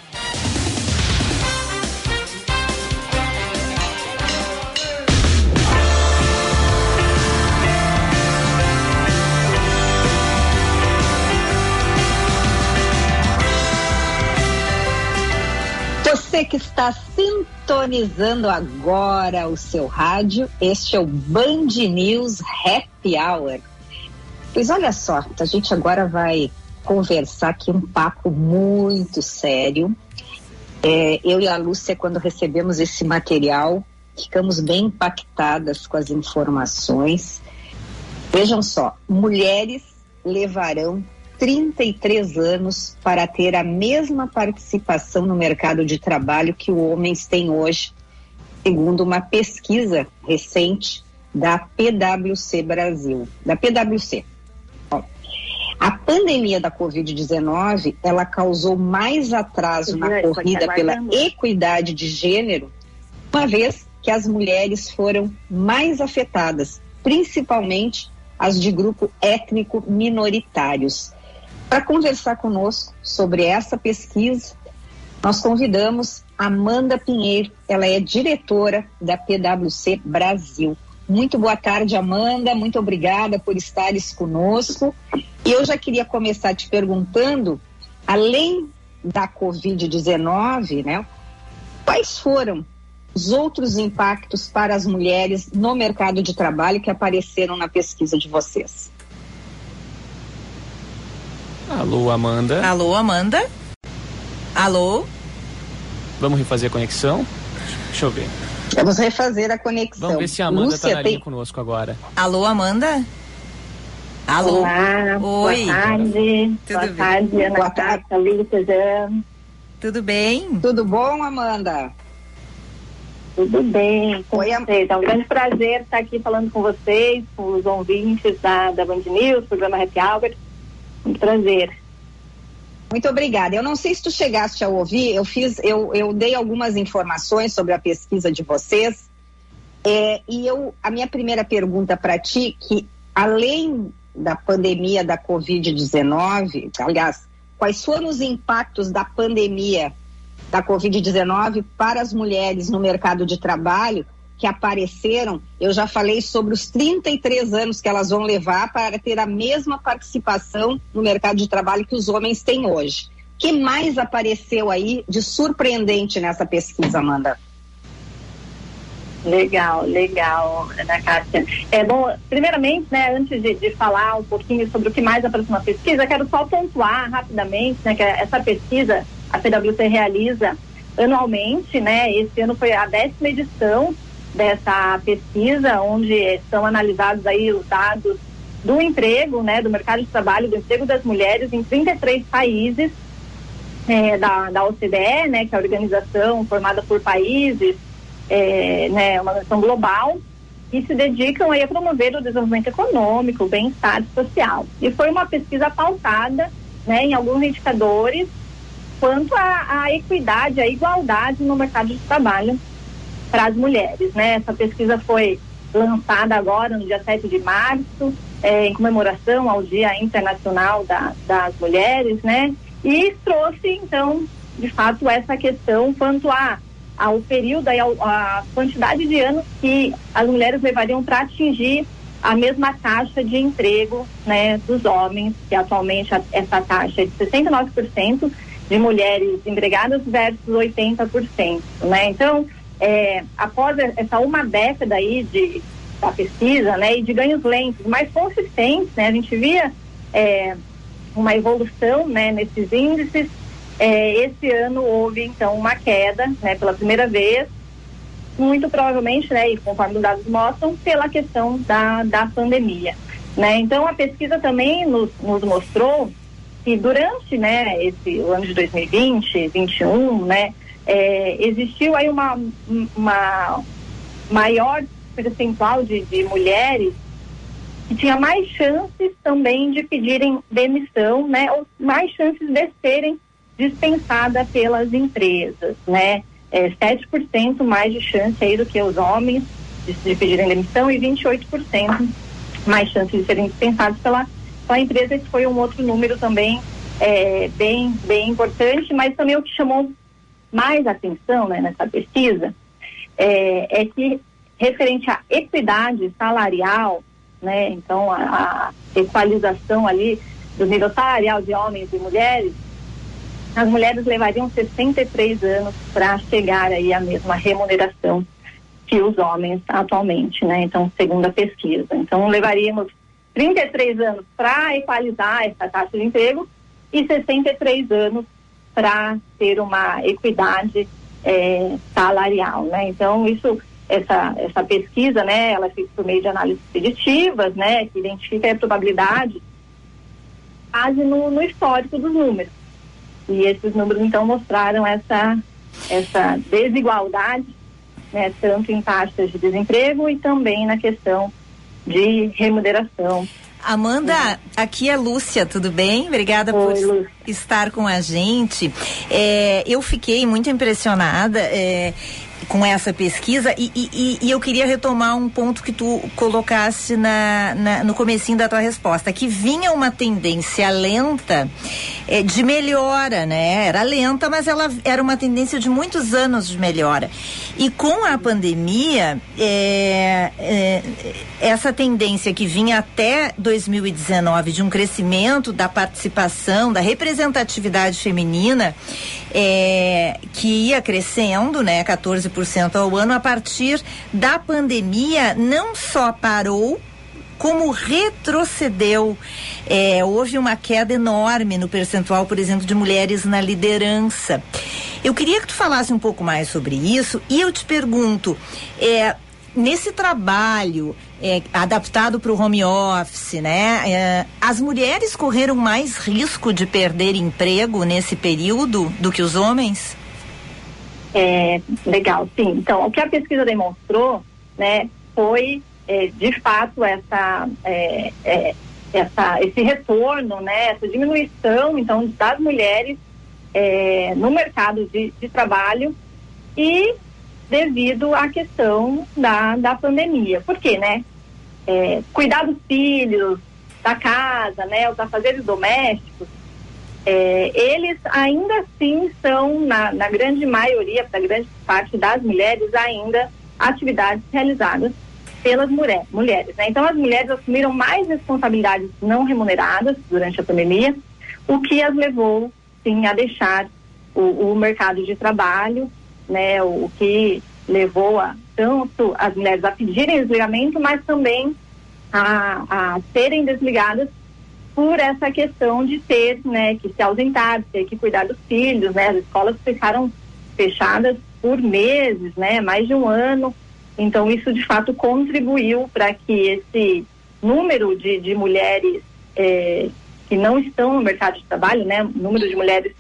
Que está sintonizando agora o seu rádio, este é o Band News Happy Hour. Pois olha só, a gente agora vai conversar aqui um papo muito sério. É, eu e a Lúcia, quando recebemos esse material, ficamos bem impactadas com as informações. Vejam só, mulheres levarão 33 anos para ter a mesma participação no mercado de trabalho que os homens têm hoje, segundo uma pesquisa recente da PwC Brasil, da PwC. A pandemia da Covid-19, ela causou mais atraso na corrida pela equidade de gênero, uma vez que as mulheres foram mais afetadas, principalmente as de grupo étnico minoritários. Para conversar conosco sobre essa pesquisa, nós convidamos Amanda Pinheiro, ela é diretora da PwC Brasil. Muito boa tarde, Amanda, muito obrigada por estares conosco. E eu já queria começar te perguntando, além da Covid-19, né, quais foram os outros impactos para as mulheres no mercado de trabalho que apareceram na pesquisa de vocês? Alô, Amanda. Alô, Amanda. Alô. Vamos refazer a conexão? Deixa eu ver. Vamos refazer a conexão. Vamos ver se a Amanda está na linha tem... conosco agora. Alô, Amanda? Alô. Olá, Oi. Boa tarde. Tudo boa bem? tarde, Ana Boa Cássia, Lívia, Tudo bem? Tudo bom, Amanda? Tudo bem com Oi, vocês. É um grande prazer estar aqui falando com vocês, com os ouvintes da, da Band News, programa Happy Hour. Um prazer. Muito obrigada. Eu não sei se tu chegaste a ouvir, eu fiz, eu, eu dei algumas informações sobre a pesquisa de vocês. É, e eu, a minha primeira pergunta para ti, que além da pandemia da Covid-19, aliás, quais foram os impactos da pandemia da Covid-19 para as mulheres no mercado de trabalho que apareceram, eu já falei sobre os 33 anos que elas vão levar para ter a mesma participação no mercado de trabalho que os homens têm hoje. O que mais apareceu aí de surpreendente nessa pesquisa, Amanda? Legal, legal, Ana Cássia. É bom, primeiramente, né, antes de, de, falar um pouquinho sobre o que mais apareceu na pesquisa, quero só pontuar rapidamente, né, que essa pesquisa a PwC realiza anualmente, né, esse ano foi a décima edição dessa pesquisa, onde são analisados aí os dados do emprego, né, do mercado de trabalho, do emprego das mulheres em 33 países é, da, da OCDE, né, que é a organização formada por países, é, né, uma organização global, e se dedicam aí a promover o desenvolvimento econômico, o bem-estar social. E foi uma pesquisa pautada, né, em alguns indicadores quanto à equidade, à igualdade no mercado de trabalho para as mulheres, né? Essa pesquisa foi lançada agora no dia 7 de março, é, em comemoração ao Dia Internacional da, das Mulheres, né? E trouxe, então, de fato, essa questão quanto a, ao período, a, a quantidade de anos que as mulheres levariam para atingir a mesma taxa de emprego né, dos homens, que atualmente a, essa taxa é de 69% de mulheres empregadas versus 80%. Né? Então, é, após essa uma década aí de da pesquisa, né, e de ganhos lentos, mais consistentes, né, a gente via é, uma evolução, né, nesses índices. É, esse ano houve então uma queda, né, pela primeira vez, muito provavelmente, né, e conforme os dados mostram, pela questão da, da pandemia. Né? Então a pesquisa também nos, nos mostrou que durante né, esse o ano de 2020, 2021, né, é, existiu aí uma, uma maior percentual de, de mulheres que tinha mais chances também de pedirem demissão, né, ou mais chances de serem dispensadas pelas empresas, né, é, 7% mais de chance aí do que os homens de, de pedirem demissão e 28% mais chances de serem dispensados pela, pela empresa. Esse foi um outro número também é, bem, bem importante, mas também o que chamou mais atenção né, nessa pesquisa é, é que referente à equidade salarial, né, então a, a equalização ali do nível salarial de homens e mulheres, as mulheres levariam 63 anos para chegar aí à mesma remuneração que os homens atualmente, né? Então, segundo a pesquisa. Então, levaríamos 33 anos para equalizar essa taxa de emprego e 63 anos para ter uma equidade é, salarial, né? Então, isso, essa, essa pesquisa, né, ela é feita por meio de análises preditivas, né, que identifica a probabilidade base no, no histórico dos números. E esses números, então, mostraram essa, essa desigualdade né, tanto em taxas de desemprego e também na questão de remuneração. Amanda, aqui é Lúcia, tudo bem? Obrigada Oi, por Lúcia. estar com a gente. É, eu fiquei muito impressionada. É, com essa pesquisa e, e, e, eu queria retomar um ponto que tu colocasse na, na, no comecinho da tua resposta, que vinha uma tendência lenta é, de melhora, né? Era lenta, mas ela era uma tendência de muitos anos de melhora. E com a pandemia, é, é, essa tendência que vinha até 2019 de um crescimento da participação, da representatividade feminina, que ia crescendo, né, 14% ao ano, a partir da pandemia, não só parou, como retrocedeu. É, houve uma queda enorme no percentual, por exemplo, de mulheres na liderança. Eu queria que tu falasse um pouco mais sobre isso e eu te pergunto, é, nesse trabalho é, adaptado para o home office, né? É, as mulheres correram mais risco de perder emprego nesse período do que os homens? É, legal, sim. Então, o que a pesquisa demonstrou, né, foi é, de fato essa, é, é, essa, esse retorno, né, essa diminuição, então, das mulheres no mercado de, de trabalho e devido à questão da, da pandemia. Por quê, né? É, cuidar dos filhos, da casa, né? Os afazeres domésticos, é, eles ainda assim são, na, na grande maioria, para grande parte das mulheres, ainda atividades realizadas pelas mulher, mulheres. Né? Então, as mulheres assumiram mais responsabilidades não remuneradas durante a pandemia, o que as levou, sim, a deixar o, o mercado de trabalho né, o, que levou a, tanto as mulheres a pedirem desligamento, mas também a, a serem desligadas por essa questão de ter, né, que se ausentar, ter que cuidar dos filhos, né, as escolas ficaram fechadas por meses, né, mais de um ano, então isso de fato contribuiu para que esse número de, de mulheres é, que não estão no mercado de trabalho, né, número de mulheres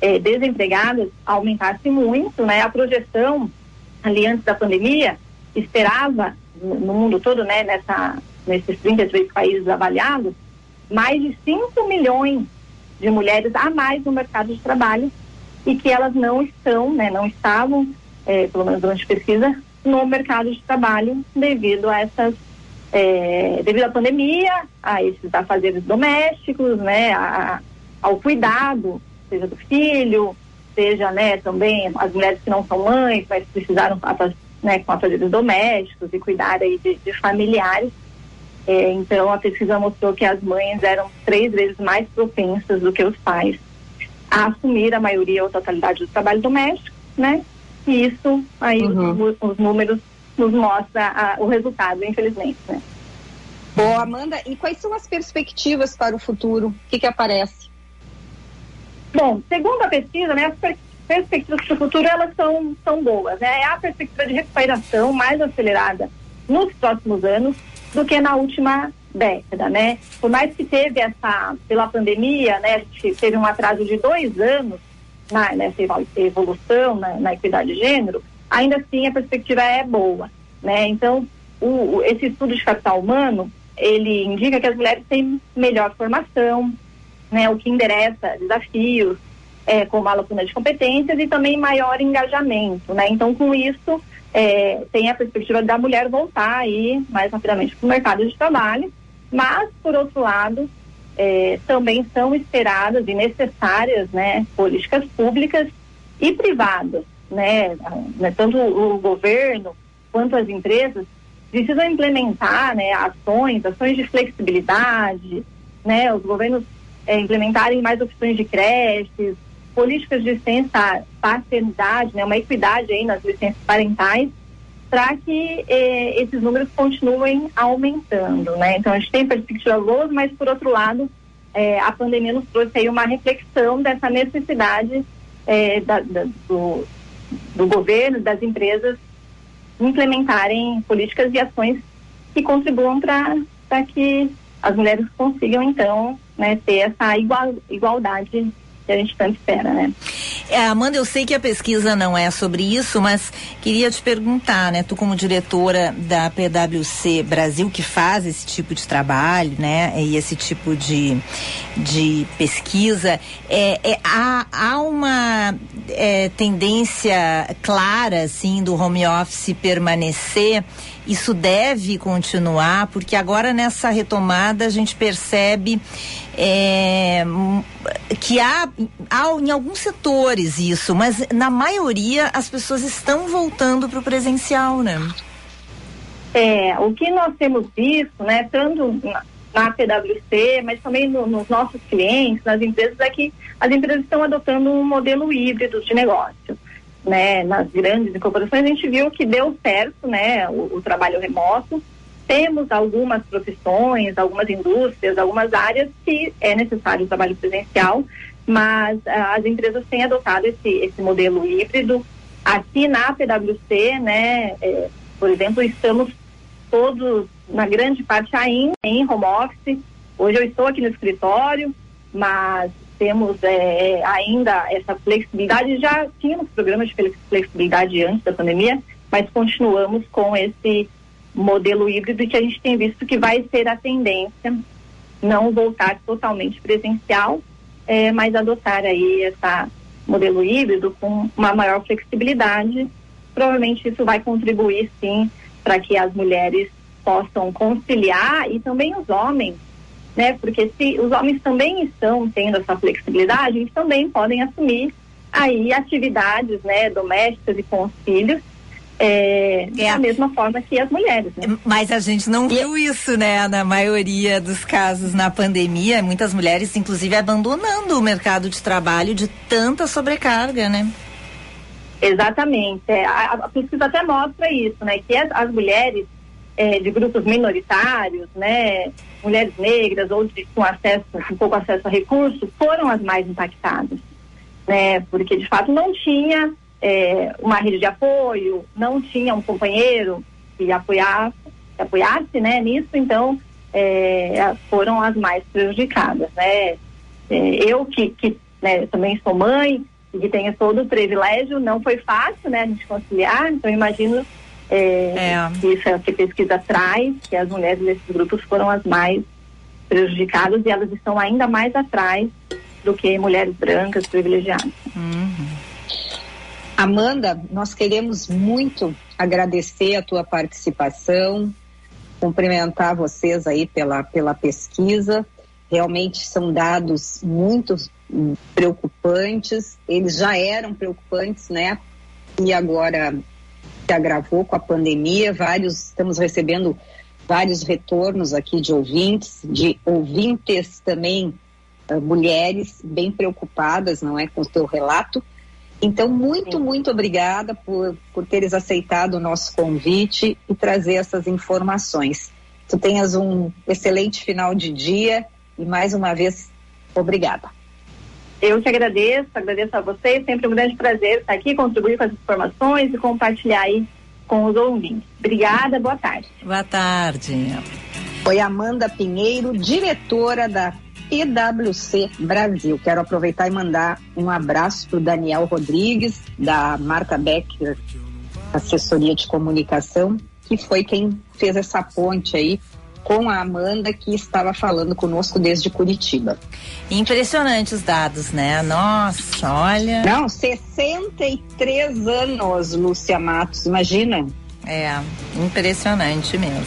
é, desempregadas aumentasse muito, né? A projeção ali antes da pandemia esperava no mundo todo, né? Nessa nesses 33 países avaliados, mais de 5 milhões de mulheres a mais no mercado de trabalho e que elas não estão, né? Não estavam, é, pelo menos durante a pesquisa, no mercado de trabalho devido a essas é, devido à pandemia, a esses afazeres domésticos, né, a, ao cuidado seja do filho, seja, né, também as mulheres que não são mães, mas precisaram, né, com afazeres domésticos e cuidar aí de, de familiares. É, então, a pesquisa mostrou que as mães eram três vezes mais propensas do que os pais a assumir a maioria ou totalidade do trabalho doméstico, né? E isso aí uhum. os, os, números nos mostra a, o resultado, infelizmente, né? Bom, Amanda, e quais são as perspectivas para o futuro? O que, que aparece? Bom, segundo a pesquisa, né, as perspectivas para o futuro elas são, são boas. Né? É a perspectiva de recuperação mais acelerada nos próximos anos do que na última década, né? Por mais que teve essa, pela pandemia, né, a gente teve um atraso de dois anos na, nessa evolução na, na equidade de gênero, ainda assim a perspectiva é boa, né? Então, o, esse estudo de capital humano, ele indica que as mulheres têm melhor formação, né? O que endereça desafios, é, como a lacuna de competências e também maior engajamento, né? Então, com isso, é, tem a perspectiva da mulher voltar aí mais rapidamente para o mercado de trabalho, mas, por outro lado, é, também são esperadas e necessárias, né, políticas públicas e privadas, né, né tanto o governo quanto as empresas precisam implementar, né, ações, ações de flexibilidade, né, os governos é, implementarem mais opções de creches, políticas de licença paternidade, né, uma equidade aí nas licenças parentais, para que eh, esses números continuem aumentando, né? Então a gente tem perspectiva boa, mas por outro lado eh, a pandemia nos trouxe aí uma reflexão dessa necessidade eh, da, da, do, do governo, das empresas implementarem políticas e ações que contribuam para que as mulheres consigam então né, ter essa igual, igualdade que a gente tanto espera, né? É, Amanda, eu sei que a pesquisa não é sobre isso, mas queria te perguntar, né? Tu como diretora da PwC Brasil, que faz esse tipo de trabalho, né? E esse tipo de, de pesquisa, é, é há, há uma é, tendência clara, assim, do home office permanecer isso deve continuar, porque agora nessa retomada a gente percebe é, que há, há em alguns setores isso, mas na maioria as pessoas estão voltando para o presencial, né? É, o que nós temos visto, né, tanto na, PwC, mas também no, nos nossos clientes, nas empresas, é que as empresas estão adotando um modelo híbrido de negócio né, nas grandes incorporações, a gente viu que deu certo, né, o, o trabalho remoto. Temos algumas profissões, algumas indústrias, algumas áreas que é necessário o trabalho presencial, mas uh, as empresas têm adotado esse, esse modelo híbrido. Aqui na PwC, né, é, por exemplo, estamos todos, na grande parte, ainda em home office. Hoje eu estou aqui no escritório, mas temos é, ainda essa flexibilidade. Já tínhamos programas de flexibilidade antes da pandemia, mas continuamos com esse modelo híbrido que a gente tem visto que vai ser a tendência, não voltar totalmente presencial, é, mas adotar aí esse modelo híbrido com uma maior flexibilidade. Provavelmente isso vai contribuir sim para que as mulheres possam conciliar e também os homens né? Porque se os homens também estão tendo essa flexibilidade, eles também podem assumir aí atividades, né, domésticas e com os filhos. É, é, da mesma forma que as mulheres. Né? Mas a gente não viu isso, né? Na maioria dos casos na pandemia, muitas mulheres, inclusive, abandonando o mercado de trabalho de tanta sobrecarga, né? Exatamente. É, a, a, pesquisa até mostra isso, né? Que as, as mulheres é, de grupos minoritários, né? mulheres negras ou de, com acesso, com pouco acesso a recursos, foram as mais impactadas, né? Porque de fato não tinha é, uma rede de apoio, não tinha um companheiro que apoiasse, que apoiasse, né? Nisso, então é, foram as mais prejudicadas, né? É, eu que, que né, também sou mãe e que tenho todo o privilégio, não foi fácil, né? A gente conciliar, então imagino é, é. Isso é o que a pesquisa traz, que as mulheres desses grupos foram as mais prejudicadas e elas estão ainda mais atrás do que mulheres brancas privilegiadas. Uhum. Amanda, nós queremos muito agradecer a tua participação, cumprimentar vocês aí pela, pela pesquisa. Realmente são dados muito preocupantes, eles já eram preocupantes, né? E agora se agravou com a pandemia. Vários estamos recebendo vários retornos aqui de ouvintes, de ouvintes também uh, mulheres bem preocupadas, não é, com o teu relato. Então, muito, muito obrigada por, por teres aceitado o nosso convite e trazer essas informações. Tu tenhas um excelente final de dia e mais uma vez, obrigada. Eu te agradeço, agradeço a vocês, sempre um grande prazer estar aqui, contribuir com as informações e compartilhar aí com os ouvintes. Obrigada, boa tarde. Boa tarde. Foi Amanda Pinheiro, diretora da PwC Brasil. Quero aproveitar e mandar um abraço para o Daniel Rodrigues, da Marta Becker, assessoria de comunicação, que foi quem fez essa ponte aí com a Amanda, que estava falando conosco desde Curitiba. Impressionante os dados, né? Nossa, olha. Não, 63 anos, Lúcia Matos, imagina. É, impressionante mesmo.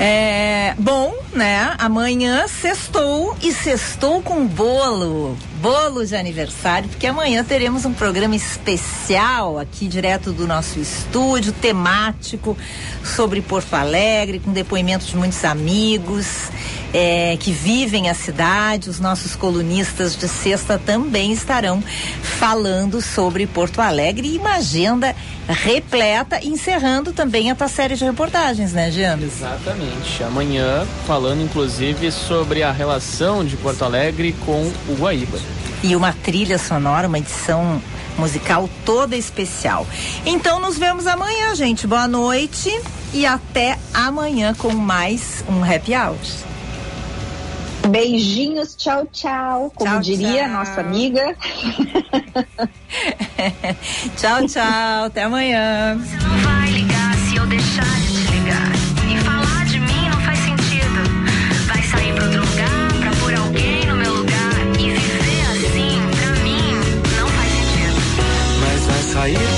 É, bom, né? Amanhã sextou e sextou com bolo. Bolo de aniversário, porque amanhã teremos um programa especial aqui direto do nosso estúdio, temático sobre Porto Alegre, com depoimentos de muitos amigos é, que vivem a cidade. Os nossos colunistas de sexta também estarão falando sobre Porto Alegre e uma agenda repleta, encerrando também a tua série de reportagens, né, James? Exatamente. Amanhã, falando inclusive sobre a relação de Porto Alegre com o Guaíba. E uma trilha sonora, uma edição musical toda especial. Então nos vemos amanhã, gente. Boa noite e até amanhã com mais um Happy Hour. Beijinhos, tchau, tchau. Como tchau, diria tchau. nossa amiga. tchau, tchau. Até amanhã. Você não vai ligar se eu deixar de te ligar. Sair